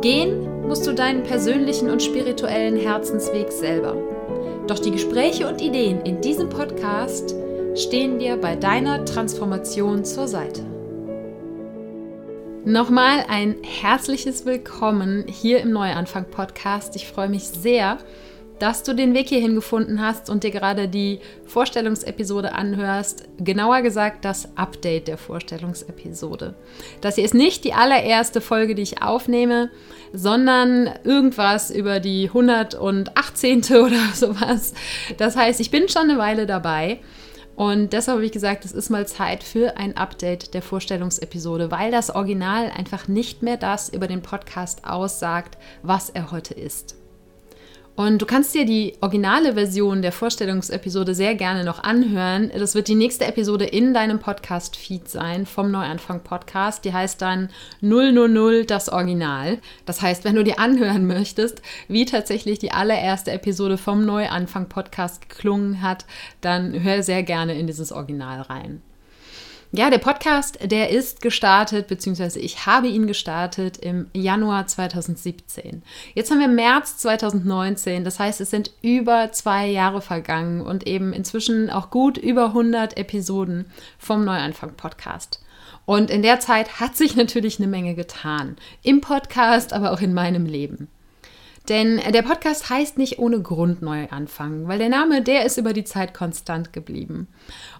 Gehen musst du deinen persönlichen und spirituellen Herzensweg selber. Doch die Gespräche und Ideen in diesem Podcast stehen dir bei deiner Transformation zur Seite. Nochmal ein herzliches Willkommen hier im Neuanfang Podcast. Ich freue mich sehr, dass du den Weg hierhin gefunden hast und dir gerade die Vorstellungsepisode anhörst. Genauer gesagt, das Update der Vorstellungsepisode. Das hier ist nicht die allererste Folge, die ich aufnehme, sondern irgendwas über die 118. oder sowas. Das heißt, ich bin schon eine Weile dabei. Und deshalb habe ich gesagt, es ist mal Zeit für ein Update der Vorstellungsepisode, weil das Original einfach nicht mehr das über den Podcast aussagt, was er heute ist. Und du kannst dir die originale Version der Vorstellungsepisode sehr gerne noch anhören. Das wird die nächste Episode in deinem Podcast-Feed sein vom Neuanfang Podcast. Die heißt dann 000 das Original. Das heißt, wenn du dir anhören möchtest, wie tatsächlich die allererste Episode vom Neuanfang Podcast geklungen hat, dann hör sehr gerne in dieses Original rein. Ja, der Podcast, der ist gestartet, beziehungsweise ich habe ihn gestartet im Januar 2017. Jetzt haben wir März 2019, das heißt, es sind über zwei Jahre vergangen und eben inzwischen auch gut über 100 Episoden vom Neuanfang-Podcast. Und in der Zeit hat sich natürlich eine Menge getan. Im Podcast, aber auch in meinem Leben. Denn der Podcast heißt nicht ohne Grund neu anfangen, weil der Name, der ist über die Zeit konstant geblieben.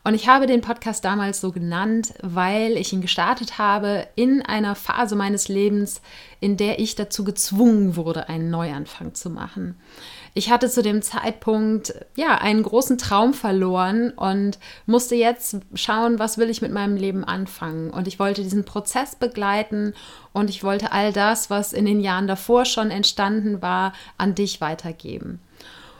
Und ich habe den Podcast damals so genannt, weil ich ihn gestartet habe in einer Phase meines Lebens, in der ich dazu gezwungen wurde, einen Neuanfang zu machen. Ich hatte zu dem Zeitpunkt ja einen großen Traum verloren und musste jetzt schauen, was will ich mit meinem Leben anfangen. Und ich wollte diesen Prozess begleiten und ich wollte all das, was in den Jahren davor schon entstanden war, an dich weitergeben.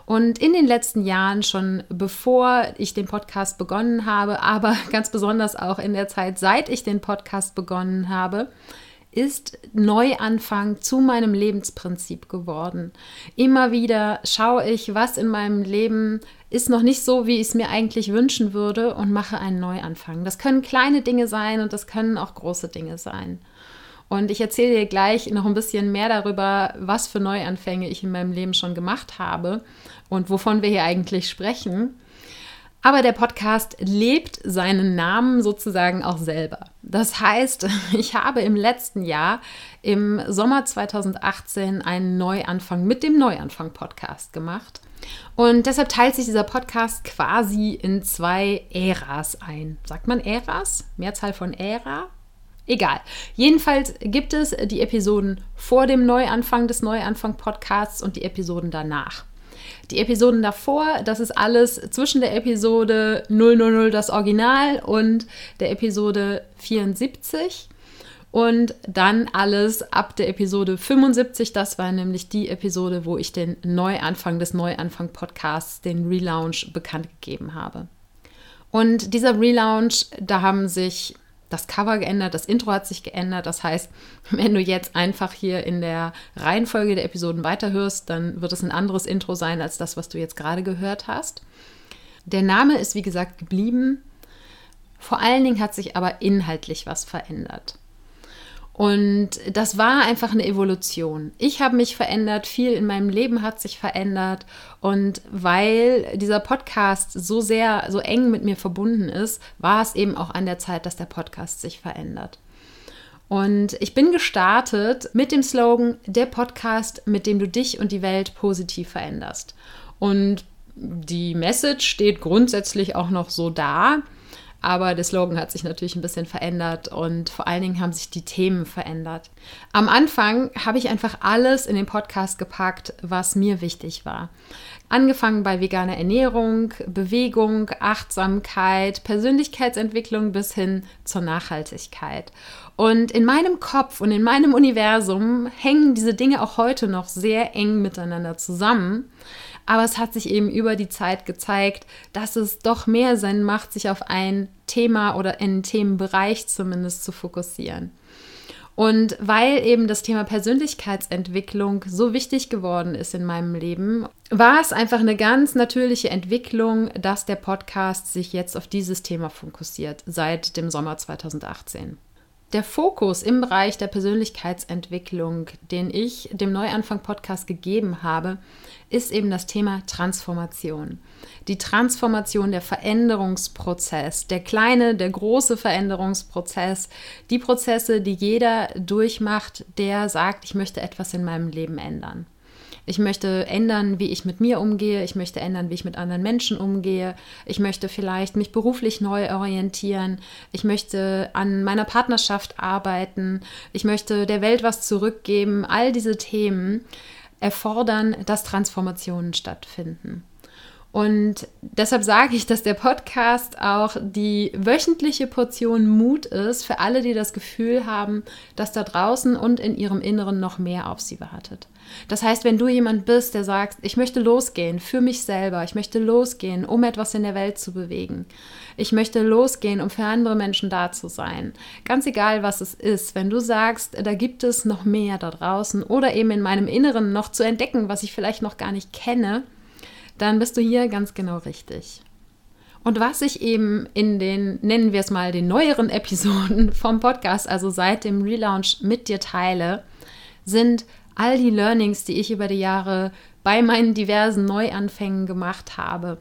Und in den letzten Jahren, schon bevor ich den Podcast begonnen habe, aber ganz besonders auch in der Zeit, seit ich den Podcast begonnen habe, ist Neuanfang zu meinem Lebensprinzip geworden. Immer wieder schaue ich, was in meinem Leben ist noch nicht so, wie ich es mir eigentlich wünschen würde und mache einen Neuanfang. Das können kleine Dinge sein und das können auch große Dinge sein. Und ich erzähle dir gleich noch ein bisschen mehr darüber, was für Neuanfänge ich in meinem Leben schon gemacht habe und wovon wir hier eigentlich sprechen. Aber der Podcast lebt seinen Namen sozusagen auch selber. Das heißt, ich habe im letzten Jahr, im Sommer 2018, einen Neuanfang mit dem Neuanfang-Podcast gemacht. Und deshalb teilt sich dieser Podcast quasi in zwei Äras ein. Sagt man Äras? Mehrzahl von Ära? Egal. Jedenfalls gibt es die Episoden vor dem Neuanfang des Neuanfang-Podcasts und die Episoden danach. Die Episoden davor, das ist alles zwischen der Episode 000 das Original und der Episode 74. Und dann alles ab der Episode 75, das war nämlich die Episode, wo ich den Neuanfang des Neuanfang-Podcasts, den Relaunch, bekannt gegeben habe. Und dieser Relaunch, da haben sich das Cover geändert, das Intro hat sich geändert. Das heißt, wenn du jetzt einfach hier in der Reihenfolge der Episoden weiterhörst, dann wird es ein anderes Intro sein als das, was du jetzt gerade gehört hast. Der Name ist wie gesagt geblieben. Vor allen Dingen hat sich aber inhaltlich was verändert. Und das war einfach eine Evolution. Ich habe mich verändert, viel in meinem Leben hat sich verändert. Und weil dieser Podcast so sehr, so eng mit mir verbunden ist, war es eben auch an der Zeit, dass der Podcast sich verändert. Und ich bin gestartet mit dem Slogan, der Podcast, mit dem du dich und die Welt positiv veränderst. Und die Message steht grundsätzlich auch noch so da. Aber der Slogan hat sich natürlich ein bisschen verändert und vor allen Dingen haben sich die Themen verändert. Am Anfang habe ich einfach alles in den Podcast gepackt, was mir wichtig war. Angefangen bei veganer Ernährung, Bewegung, Achtsamkeit, Persönlichkeitsentwicklung bis hin zur Nachhaltigkeit. Und in meinem Kopf und in meinem Universum hängen diese Dinge auch heute noch sehr eng miteinander zusammen. Aber es hat sich eben über die Zeit gezeigt, dass es doch mehr Sinn macht, sich auf ein Thema oder einen Themenbereich zumindest zu fokussieren. Und weil eben das Thema Persönlichkeitsentwicklung so wichtig geworden ist in meinem Leben, war es einfach eine ganz natürliche Entwicklung, dass der Podcast sich jetzt auf dieses Thema fokussiert seit dem Sommer 2018. Der Fokus im Bereich der Persönlichkeitsentwicklung, den ich dem Neuanfang-Podcast gegeben habe, ist eben das Thema Transformation. Die Transformation, der Veränderungsprozess, der kleine, der große Veränderungsprozess, die Prozesse, die jeder durchmacht, der sagt, ich möchte etwas in meinem Leben ändern. Ich möchte ändern, wie ich mit mir umgehe. Ich möchte ändern, wie ich mit anderen Menschen umgehe. Ich möchte vielleicht mich beruflich neu orientieren. Ich möchte an meiner Partnerschaft arbeiten. Ich möchte der Welt was zurückgeben. All diese Themen erfordern, dass Transformationen stattfinden. Und deshalb sage ich, dass der Podcast auch die wöchentliche Portion Mut ist für alle, die das Gefühl haben, dass da draußen und in ihrem Inneren noch mehr auf sie wartet. Das heißt, wenn du jemand bist, der sagt, ich möchte losgehen für mich selber, ich möchte losgehen, um etwas in der Welt zu bewegen, ich möchte losgehen, um für andere Menschen da zu sein, ganz egal, was es ist, wenn du sagst, da gibt es noch mehr da draußen oder eben in meinem Inneren noch zu entdecken, was ich vielleicht noch gar nicht kenne, dann bist du hier ganz genau richtig. Und was ich eben in den, nennen wir es mal, den neueren Episoden vom Podcast, also seit dem Relaunch mit dir teile, sind all die Learnings, die ich über die Jahre bei meinen diversen Neuanfängen gemacht habe,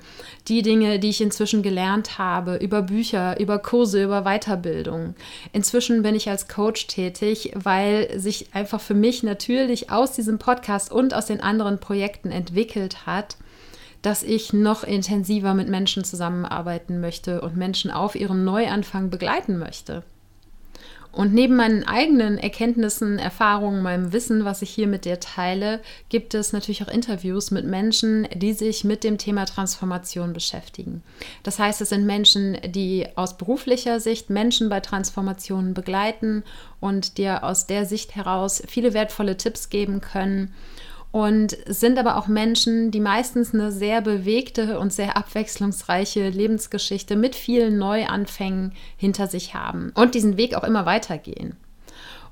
die Dinge, die ich inzwischen gelernt habe, über Bücher, über Kurse, über Weiterbildung. Inzwischen bin ich als Coach tätig, weil sich einfach für mich natürlich aus diesem Podcast und aus den anderen Projekten entwickelt hat, dass ich noch intensiver mit Menschen zusammenarbeiten möchte und Menschen auf ihrem Neuanfang begleiten möchte. Und neben meinen eigenen Erkenntnissen, Erfahrungen, meinem Wissen, was ich hier mit dir teile, gibt es natürlich auch Interviews mit Menschen, die sich mit dem Thema Transformation beschäftigen. Das heißt, es sind Menschen, die aus beruflicher Sicht Menschen bei Transformationen begleiten und dir aus der Sicht heraus viele wertvolle Tipps geben können und sind aber auch Menschen, die meistens eine sehr bewegte und sehr abwechslungsreiche Lebensgeschichte mit vielen Neuanfängen hinter sich haben und diesen Weg auch immer weitergehen.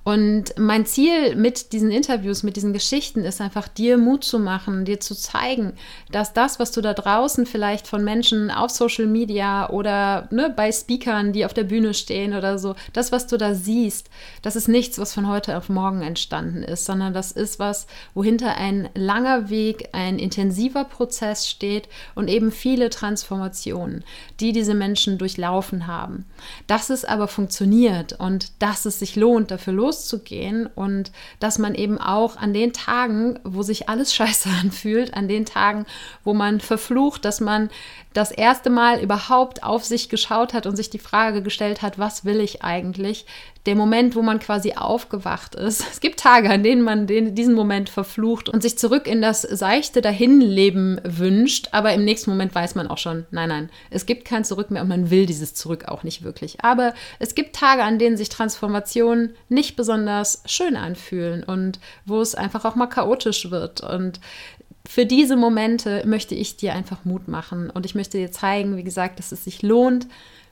Und mein Ziel mit diesen Interviews, mit diesen Geschichten ist einfach, dir Mut zu machen, dir zu zeigen, dass das, was du da draußen vielleicht von Menschen auf Social Media oder ne, bei Speakern, die auf der Bühne stehen oder so, das, was du da siehst, das ist nichts, was von heute auf morgen entstanden ist, sondern das ist was, wohinter ein langer Weg, ein intensiver Prozess steht und eben viele Transformationen, die diese Menschen durchlaufen haben. Dass es aber funktioniert und dass es sich lohnt, dafür loszugehen, loszugehen und dass man eben auch an den Tagen, wo sich alles scheiße anfühlt, an den Tagen, wo man verflucht, dass man das erste Mal überhaupt auf sich geschaut hat und sich die Frage gestellt hat, was will ich eigentlich? Der Moment, wo man quasi aufgewacht ist. Es gibt Tage, an denen man den, diesen Moment verflucht und sich zurück in das seichte Dahinleben wünscht, aber im nächsten Moment weiß man auch schon, nein, nein, es gibt kein Zurück mehr und man will dieses Zurück auch nicht wirklich. Aber es gibt Tage, an denen sich Transformationen nicht besonders schön anfühlen und wo es einfach auch mal chaotisch wird und für diese Momente möchte ich dir einfach Mut machen. Und ich möchte dir zeigen, wie gesagt, dass es sich lohnt,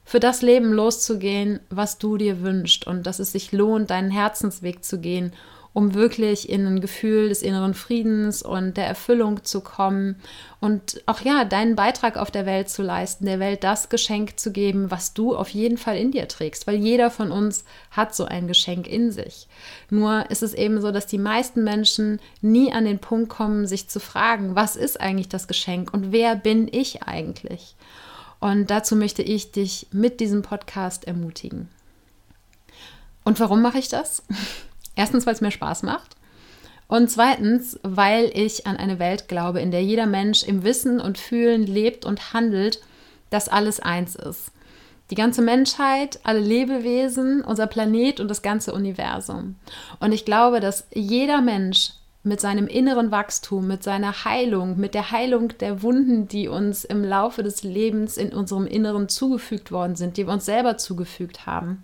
für das Leben loszugehen, was du dir wünschst. Und dass es sich lohnt, deinen Herzensweg zu gehen um wirklich in ein Gefühl des inneren Friedens und der Erfüllung zu kommen und auch ja, deinen Beitrag auf der Welt zu leisten, der Welt das Geschenk zu geben, was du auf jeden Fall in dir trägst, weil jeder von uns hat so ein Geschenk in sich. Nur ist es eben so, dass die meisten Menschen nie an den Punkt kommen, sich zu fragen, was ist eigentlich das Geschenk und wer bin ich eigentlich? Und dazu möchte ich dich mit diesem Podcast ermutigen. Und warum mache ich das? Erstens, weil es mir Spaß macht. Und zweitens, weil ich an eine Welt glaube, in der jeder Mensch im Wissen und Fühlen lebt und handelt, dass alles eins ist. Die ganze Menschheit, alle Lebewesen, unser Planet und das ganze Universum. Und ich glaube, dass jeder Mensch mit seinem inneren Wachstum, mit seiner Heilung, mit der Heilung der Wunden, die uns im Laufe des Lebens in unserem Inneren zugefügt worden sind, die wir uns selber zugefügt haben,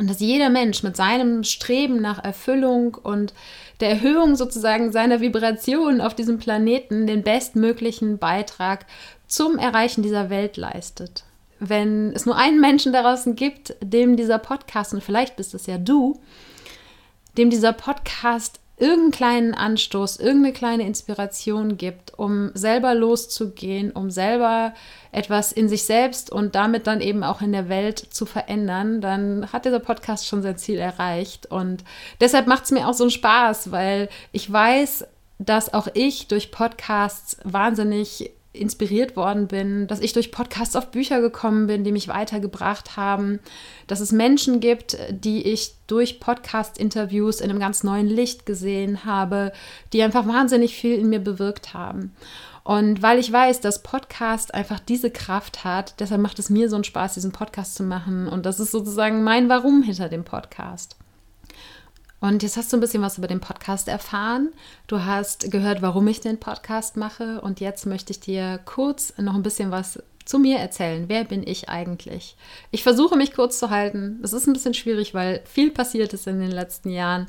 Und dass jeder Mensch mit seinem Streben nach Erfüllung und der Erhöhung sozusagen seiner Vibration auf diesem Planeten den bestmöglichen Beitrag zum Erreichen dieser Welt leistet. Wenn es nur einen Menschen daraus gibt, dem dieser Podcast, und vielleicht bist es ja du, dem dieser Podcast irgendeinen kleinen Anstoß, irgendeine kleine Inspiration gibt, um selber loszugehen, um selber etwas in sich selbst und damit dann eben auch in der Welt zu verändern, dann hat dieser Podcast schon sein Ziel erreicht. Und deshalb macht es mir auch so einen Spaß, weil ich weiß, dass auch ich durch Podcasts wahnsinnig inspiriert worden bin, dass ich durch Podcasts auf Bücher gekommen bin, die mich weitergebracht haben, dass es Menschen gibt, die ich durch Podcast-Interviews in einem ganz neuen Licht gesehen habe, die einfach wahnsinnig viel in mir bewirkt haben. Und weil ich weiß, dass Podcast einfach diese Kraft hat, deshalb macht es mir so einen Spaß, diesen Podcast zu machen. Und das ist sozusagen mein Warum hinter dem Podcast. Und jetzt hast du ein bisschen was über den Podcast erfahren. Du hast gehört, warum ich den Podcast mache. Und jetzt möchte ich dir kurz noch ein bisschen was zu mir erzählen. Wer bin ich eigentlich? Ich versuche mich kurz zu halten. Es ist ein bisschen schwierig, weil viel passiert ist in den letzten Jahren.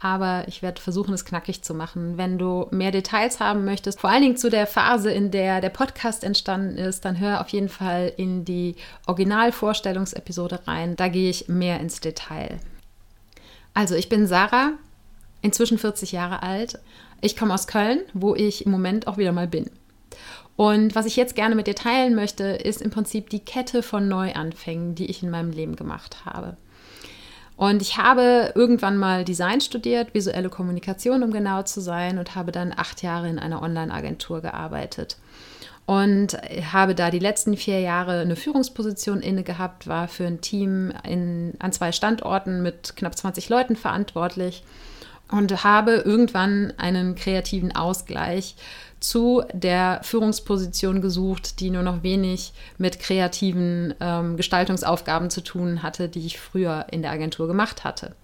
Aber ich werde versuchen, es knackig zu machen. Wenn du mehr Details haben möchtest, vor allen Dingen zu der Phase, in der der Podcast entstanden ist, dann hör auf jeden Fall in die Originalvorstellungsepisode rein. Da gehe ich mehr ins Detail. Also, ich bin Sarah, inzwischen 40 Jahre alt. Ich komme aus Köln, wo ich im Moment auch wieder mal bin. Und was ich jetzt gerne mit dir teilen möchte, ist im Prinzip die Kette von Neuanfängen, die ich in meinem Leben gemacht habe. Und ich habe irgendwann mal Design studiert, visuelle Kommunikation, um genau zu sein, und habe dann acht Jahre in einer Online-Agentur gearbeitet und habe da die letzten vier Jahre eine Führungsposition inne gehabt, war für ein Team in, an zwei Standorten mit knapp 20 Leuten verantwortlich und habe irgendwann einen kreativen Ausgleich zu der Führungsposition gesucht, die nur noch wenig mit kreativen ähm, Gestaltungsaufgaben zu tun hatte, die ich früher in der Agentur gemacht hatte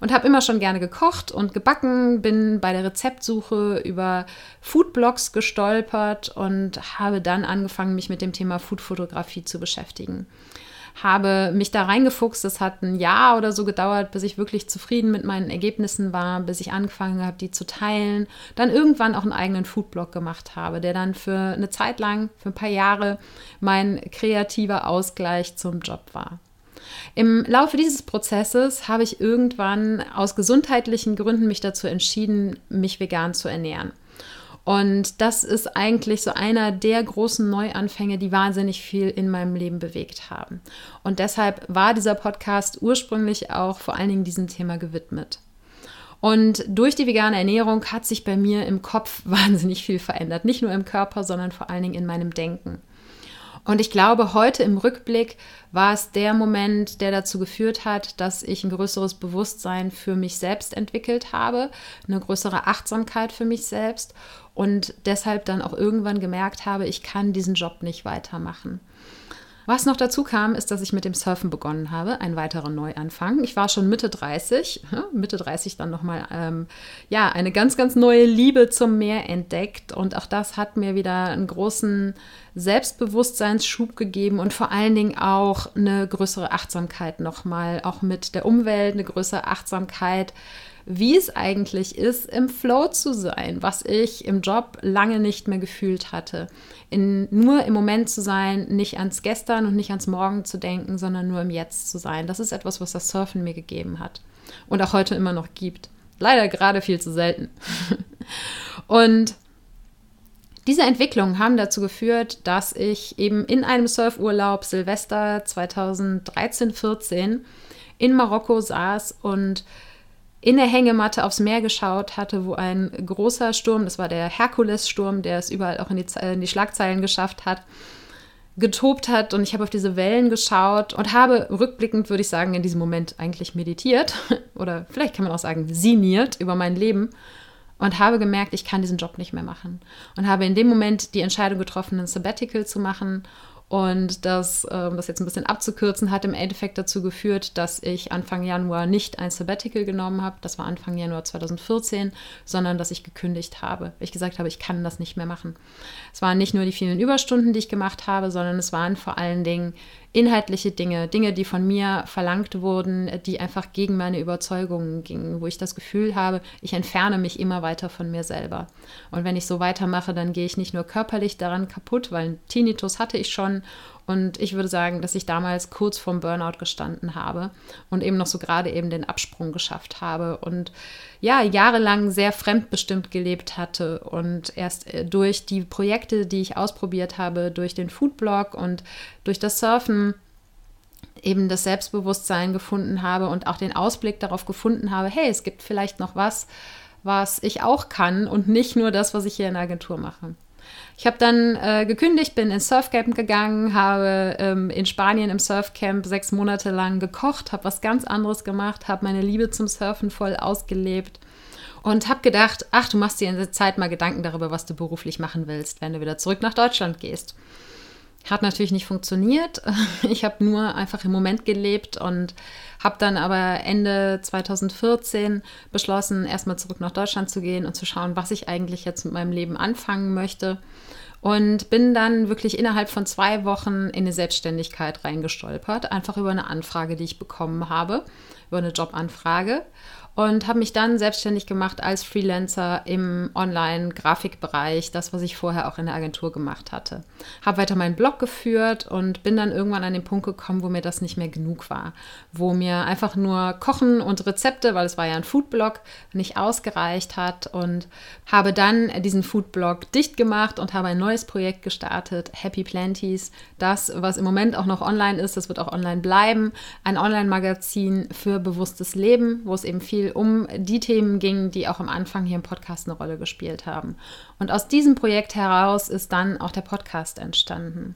und habe immer schon gerne gekocht und gebacken, bin bei der Rezeptsuche über Foodblogs gestolpert und habe dann angefangen, mich mit dem Thema Foodfotografie zu beschäftigen. Habe mich da reingefuchst. Es hat ein Jahr oder so gedauert, bis ich wirklich zufrieden mit meinen Ergebnissen war, bis ich angefangen habe, die zu teilen. Dann irgendwann auch einen eigenen Foodblog gemacht habe, der dann für eine Zeit lang, für ein paar Jahre, mein kreativer Ausgleich zum Job war. Im Laufe dieses Prozesses habe ich irgendwann aus gesundheitlichen Gründen mich dazu entschieden, mich vegan zu ernähren. Und das ist eigentlich so einer der großen Neuanfänge, die wahnsinnig viel in meinem Leben bewegt haben. Und deshalb war dieser Podcast ursprünglich auch vor allen Dingen diesem Thema gewidmet. Und durch die vegane Ernährung hat sich bei mir im Kopf wahnsinnig viel verändert. Nicht nur im Körper, sondern vor allen Dingen in meinem Denken. Und ich glaube, heute im Rückblick war es der Moment, der dazu geführt hat, dass ich ein größeres Bewusstsein für mich selbst entwickelt habe, eine größere Achtsamkeit für mich selbst und deshalb dann auch irgendwann gemerkt habe, ich kann diesen Job nicht weitermachen. Was noch dazu kam, ist, dass ich mit dem Surfen begonnen habe, ein weiterer Neuanfang. Ich war schon Mitte 30, Mitte 30 dann nochmal, ähm, ja, eine ganz, ganz neue Liebe zum Meer entdeckt. Und auch das hat mir wieder einen großen Selbstbewusstseinsschub gegeben und vor allen Dingen auch eine größere Achtsamkeit nochmal, auch mit der Umwelt, eine größere Achtsamkeit wie es eigentlich ist, im Flow zu sein, was ich im Job lange nicht mehr gefühlt hatte. In, nur im Moment zu sein, nicht ans Gestern und nicht ans Morgen zu denken, sondern nur im Jetzt zu sein. Das ist etwas, was das Surfen mir gegeben hat und auch heute immer noch gibt. Leider gerade viel zu selten. und diese Entwicklungen haben dazu geführt, dass ich eben in einem Surfurlaub Silvester 2013-14 in Marokko saß und in der Hängematte aufs Meer geschaut hatte, wo ein großer Sturm, das war der Herkules-Sturm, der es überall auch in die, in die Schlagzeilen geschafft hat, getobt hat. Und ich habe auf diese Wellen geschaut und habe rückblickend, würde ich sagen, in diesem Moment eigentlich meditiert oder vielleicht kann man auch sagen, siniert über mein Leben und habe gemerkt, ich kann diesen Job nicht mehr machen. Und habe in dem Moment die Entscheidung getroffen, ein Sabbatical zu machen und das, um das jetzt ein bisschen abzukürzen, hat im Endeffekt dazu geführt, dass ich Anfang Januar nicht ein Sabbatical genommen habe. Das war Anfang Januar 2014, sondern dass ich gekündigt habe. Ich gesagt habe, ich kann das nicht mehr machen. Es waren nicht nur die vielen Überstunden, die ich gemacht habe, sondern es waren vor allen Dingen inhaltliche Dinge, Dinge, die von mir verlangt wurden, die einfach gegen meine Überzeugungen gingen, wo ich das Gefühl habe, ich entferne mich immer weiter von mir selber. Und wenn ich so weitermache, dann gehe ich nicht nur körperlich daran kaputt, weil Tinnitus hatte ich schon und ich würde sagen, dass ich damals kurz vorm Burnout gestanden habe und eben noch so gerade eben den Absprung geschafft habe und ja, jahrelang sehr fremdbestimmt gelebt hatte und erst äh, durch die Projekte, die ich ausprobiert habe, durch den Foodblog und durch das Surfen eben das Selbstbewusstsein gefunden habe und auch den Ausblick darauf gefunden habe, hey, es gibt vielleicht noch was, was ich auch kann und nicht nur das, was ich hier in der Agentur mache. Ich habe dann äh, gekündigt, bin ins Surfcamp gegangen, habe ähm, in Spanien im Surfcamp sechs Monate lang gekocht, habe was ganz anderes gemacht, habe meine Liebe zum Surfen voll ausgelebt und habe gedacht, ach, du machst dir in der Zeit mal Gedanken darüber, was du beruflich machen willst, wenn du wieder zurück nach Deutschland gehst. Hat natürlich nicht funktioniert. Ich habe nur einfach im Moment gelebt und habe dann aber Ende 2014 beschlossen, erstmal zurück nach Deutschland zu gehen und zu schauen, was ich eigentlich jetzt mit meinem Leben anfangen möchte. Und bin dann wirklich innerhalb von zwei Wochen in eine Selbstständigkeit reingestolpert, einfach über eine Anfrage, die ich bekommen habe, über eine Jobanfrage und habe mich dann selbstständig gemacht als Freelancer im Online-Grafikbereich, das, was ich vorher auch in der Agentur gemacht hatte. Habe weiter meinen Blog geführt und bin dann irgendwann an den Punkt gekommen, wo mir das nicht mehr genug war, wo mir einfach nur Kochen und Rezepte, weil es war ja ein Foodblog, nicht ausgereicht hat und habe dann diesen Foodblog dicht gemacht und habe ein neues Projekt gestartet, Happy Planties. Das, was im Moment auch noch online ist, das wird auch online bleiben, ein Online-Magazin für bewusstes Leben, wo es eben viel viel um die Themen ging, die auch am Anfang hier im Podcast eine Rolle gespielt haben. Und aus diesem Projekt heraus ist dann auch der Podcast entstanden.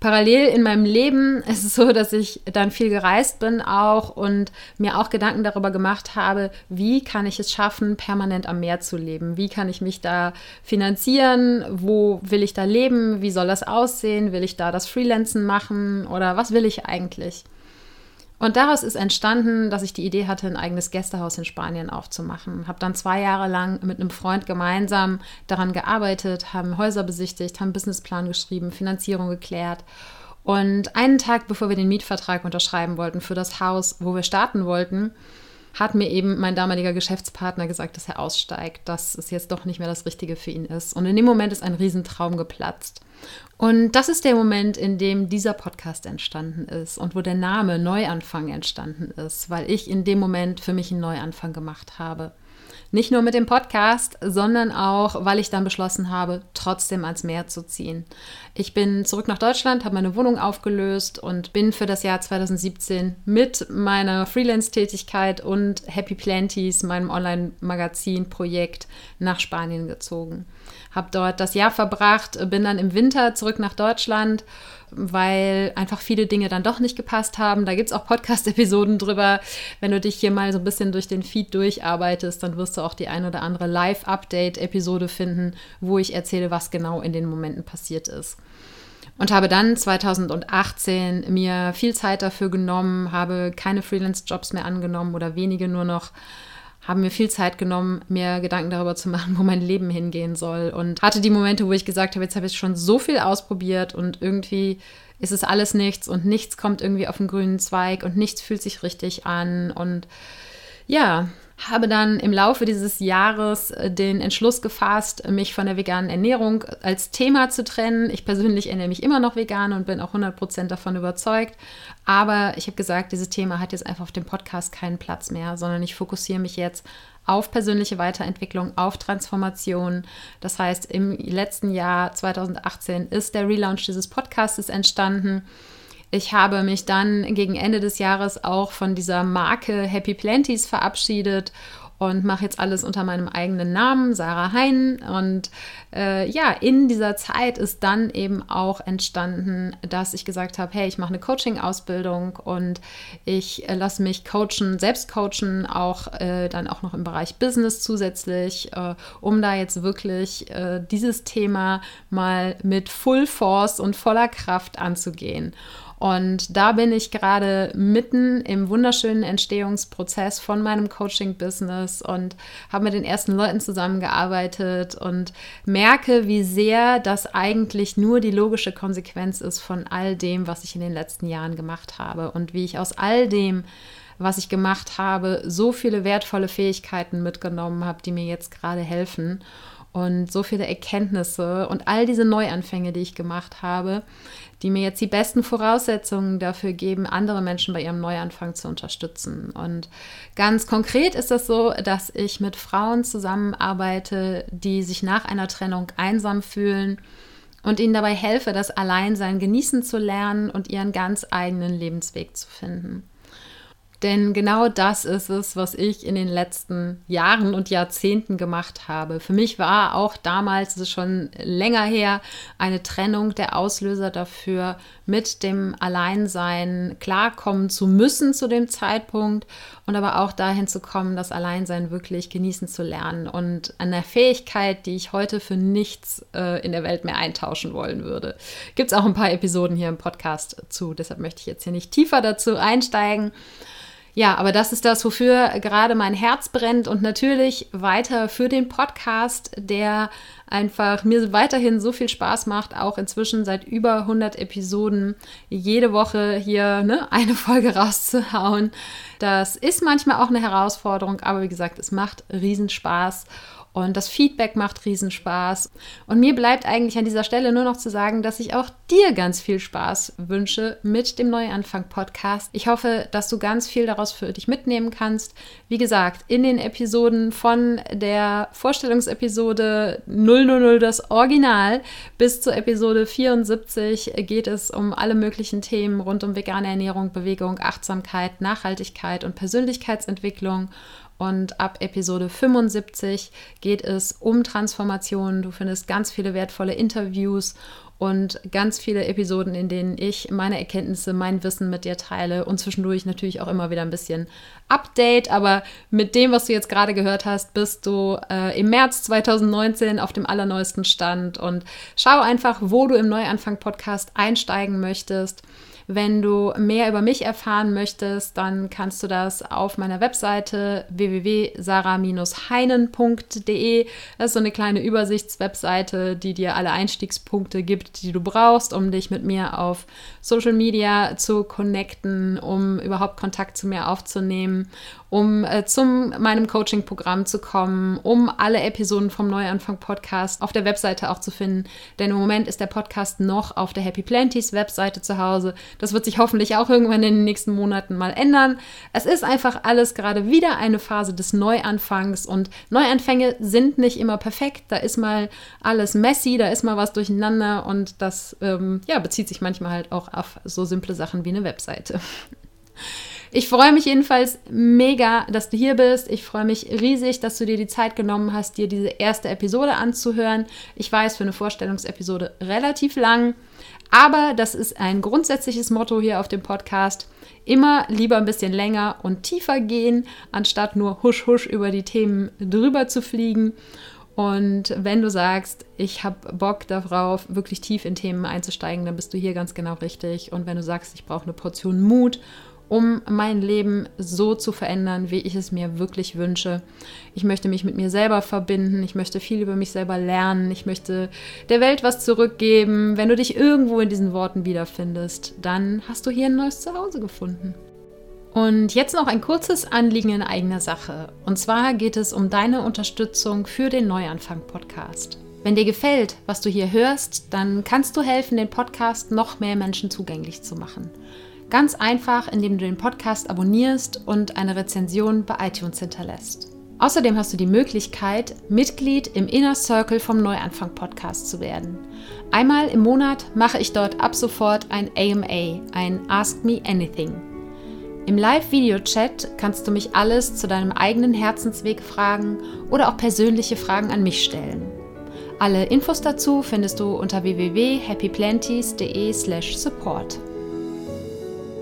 Parallel in meinem Leben ist es so, dass ich dann viel gereist bin auch und mir auch Gedanken darüber gemacht habe, wie kann ich es schaffen, permanent am Meer zu leben? Wie kann ich mich da finanzieren? Wo will ich da leben? Wie soll das aussehen? Will ich da das Freelancen machen oder was will ich eigentlich? Und daraus ist entstanden, dass ich die Idee hatte, ein eigenes Gästehaus in Spanien aufzumachen. Habe dann zwei Jahre lang mit einem Freund gemeinsam daran gearbeitet, haben Häuser besichtigt, haben Businessplan geschrieben, Finanzierung geklärt. Und einen Tag bevor wir den Mietvertrag unterschreiben wollten für das Haus, wo wir starten wollten, hat mir eben mein damaliger Geschäftspartner gesagt, dass er aussteigt, dass es jetzt doch nicht mehr das Richtige für ihn ist. Und in dem Moment ist ein Riesentraum geplatzt. Und das ist der Moment, in dem dieser Podcast entstanden ist und wo der Name Neuanfang entstanden ist, weil ich in dem Moment für mich einen Neuanfang gemacht habe. Nicht nur mit dem Podcast, sondern auch, weil ich dann beschlossen habe, trotzdem ans Meer zu ziehen. Ich bin zurück nach Deutschland, habe meine Wohnung aufgelöst und bin für das Jahr 2017 mit meiner Freelance-Tätigkeit und Happy Planties, meinem Online-Magazin-Projekt, nach Spanien gezogen. Habe dort das Jahr verbracht, bin dann im Winter zurück nach Deutschland weil einfach viele Dinge dann doch nicht gepasst haben. Da gibt es auch Podcast-Episoden drüber. Wenn du dich hier mal so ein bisschen durch den Feed durcharbeitest, dann wirst du auch die ein oder andere Live-Update-Episode finden, wo ich erzähle, was genau in den Momenten passiert ist. Und habe dann 2018 mir viel Zeit dafür genommen, habe keine Freelance-Jobs mehr angenommen oder wenige nur noch haben mir viel Zeit genommen, mir Gedanken darüber zu machen, wo mein Leben hingehen soll. Und hatte die Momente, wo ich gesagt habe, jetzt habe ich schon so viel ausprobiert und irgendwie ist es alles nichts und nichts kommt irgendwie auf den grünen Zweig und nichts fühlt sich richtig an. Und ja, habe dann im Laufe dieses Jahres äh, den Entschluss gefasst, mich von der veganen Ernährung als Thema zu trennen. Ich persönlich ernähre mich immer noch vegan und bin auch 100% davon überzeugt. Aber ich habe gesagt, dieses Thema hat jetzt einfach auf dem Podcast keinen Platz mehr, sondern ich fokussiere mich jetzt auf persönliche Weiterentwicklung, auf Transformation. Das heißt, im letzten Jahr 2018 ist der Relaunch dieses Podcasts entstanden. Ich habe mich dann gegen Ende des Jahres auch von dieser Marke Happy Planties verabschiedet und mache jetzt alles unter meinem eigenen Namen, Sarah Hein. Und äh, ja, in dieser Zeit ist dann eben auch entstanden, dass ich gesagt habe, hey, ich mache eine Coaching-Ausbildung und ich äh, lasse mich coachen, selbst coachen, auch äh, dann auch noch im Bereich Business zusätzlich, äh, um da jetzt wirklich äh, dieses Thema mal mit Full Force und voller Kraft anzugehen. Und da bin ich gerade mitten im wunderschönen Entstehungsprozess von meinem Coaching-Business und habe mit den ersten Leuten zusammengearbeitet und merke, wie sehr das eigentlich nur die logische Konsequenz ist von all dem, was ich in den letzten Jahren gemacht habe und wie ich aus all dem, was ich gemacht habe, so viele wertvolle Fähigkeiten mitgenommen habe, die mir jetzt gerade helfen und so viele Erkenntnisse und all diese Neuanfänge, die ich gemacht habe, die mir jetzt die besten Voraussetzungen dafür geben, andere Menschen bei ihrem Neuanfang zu unterstützen. Und ganz konkret ist das so, dass ich mit Frauen zusammenarbeite, die sich nach einer Trennung einsam fühlen und ihnen dabei helfe, das Alleinsein genießen zu lernen und ihren ganz eigenen Lebensweg zu finden. Denn genau das ist es, was ich in den letzten Jahren und Jahrzehnten gemacht habe. Für mich war auch damals, es ist schon länger her, eine Trennung der Auslöser dafür, mit dem Alleinsein klarkommen zu müssen zu dem Zeitpunkt und aber auch dahin zu kommen, das Alleinsein wirklich genießen zu lernen und eine Fähigkeit, die ich heute für nichts äh, in der Welt mehr eintauschen wollen würde. Gibt es auch ein paar Episoden hier im Podcast zu, deshalb möchte ich jetzt hier nicht tiefer dazu einsteigen. Ja, aber das ist das, wofür gerade mein Herz brennt und natürlich weiter für den Podcast, der einfach mir weiterhin so viel Spaß macht, auch inzwischen seit über 100 Episoden jede Woche hier ne, eine Folge rauszuhauen. Das ist manchmal auch eine Herausforderung, aber wie gesagt, es macht riesen Spaß. Und das Feedback macht Riesenspaß. Und mir bleibt eigentlich an dieser Stelle nur noch zu sagen, dass ich auch dir ganz viel Spaß wünsche mit dem Neuanfang-Podcast. Ich hoffe, dass du ganz viel daraus für dich mitnehmen kannst. Wie gesagt, in den Episoden von der Vorstellungsepisode 000 das Original bis zur Episode 74 geht es um alle möglichen Themen rund um vegane Ernährung, Bewegung, Achtsamkeit, Nachhaltigkeit und Persönlichkeitsentwicklung. Und ab Episode 75 geht es um Transformationen. Du findest ganz viele wertvolle Interviews und ganz viele Episoden, in denen ich meine Erkenntnisse, mein Wissen mit dir teile und zwischendurch natürlich auch immer wieder ein bisschen Update. Aber mit dem, was du jetzt gerade gehört hast, bist du äh, im März 2019 auf dem allerneuesten Stand und schau einfach, wo du im Neuanfang-Podcast einsteigen möchtest. Wenn du mehr über mich erfahren möchtest, dann kannst du das auf meiner Webseite www.sarah-heinen.de. Das ist so eine kleine Übersichtswebseite, die dir alle Einstiegspunkte gibt, die du brauchst, um dich mit mir auf Social Media zu connecten, um überhaupt Kontakt zu mir aufzunehmen um äh, zum meinem Coaching-Programm zu kommen, um alle Episoden vom Neuanfang-Podcast auf der Webseite auch zu finden. Denn im Moment ist der Podcast noch auf der Happy Planties Webseite zu Hause. Das wird sich hoffentlich auch irgendwann in den nächsten Monaten mal ändern. Es ist einfach alles gerade wieder eine Phase des Neuanfangs und Neuanfänge sind nicht immer perfekt. Da ist mal alles messy, da ist mal was durcheinander und das ähm, ja, bezieht sich manchmal halt auch auf so simple Sachen wie eine Webseite. Ich freue mich jedenfalls mega, dass du hier bist. Ich freue mich riesig, dass du dir die Zeit genommen hast, dir diese erste Episode anzuhören. Ich weiß, für eine Vorstellungsepisode relativ lang, aber das ist ein grundsätzliches Motto hier auf dem Podcast. Immer lieber ein bisschen länger und tiefer gehen, anstatt nur husch husch über die Themen drüber zu fliegen. Und wenn du sagst, ich habe Bock darauf, wirklich tief in Themen einzusteigen, dann bist du hier ganz genau richtig. Und wenn du sagst, ich brauche eine Portion Mut um mein Leben so zu verändern, wie ich es mir wirklich wünsche. Ich möchte mich mit mir selber verbinden, ich möchte viel über mich selber lernen, ich möchte der Welt was zurückgeben. Wenn du dich irgendwo in diesen Worten wiederfindest, dann hast du hier ein neues Zuhause gefunden. Und jetzt noch ein kurzes Anliegen in eigener Sache. Und zwar geht es um deine Unterstützung für den Neuanfang-Podcast. Wenn dir gefällt, was du hier hörst, dann kannst du helfen, den Podcast noch mehr Menschen zugänglich zu machen. Ganz einfach, indem du den Podcast abonnierst und eine Rezension bei iTunes hinterlässt. Außerdem hast du die Möglichkeit, Mitglied im Inner Circle vom Neuanfang Podcast zu werden. Einmal im Monat mache ich dort ab sofort ein AMA, ein Ask Me Anything. Im Live-Video-Chat kannst du mich alles zu deinem eigenen Herzensweg fragen oder auch persönliche Fragen an mich stellen. Alle Infos dazu findest du unter www.happyplanties.de/support.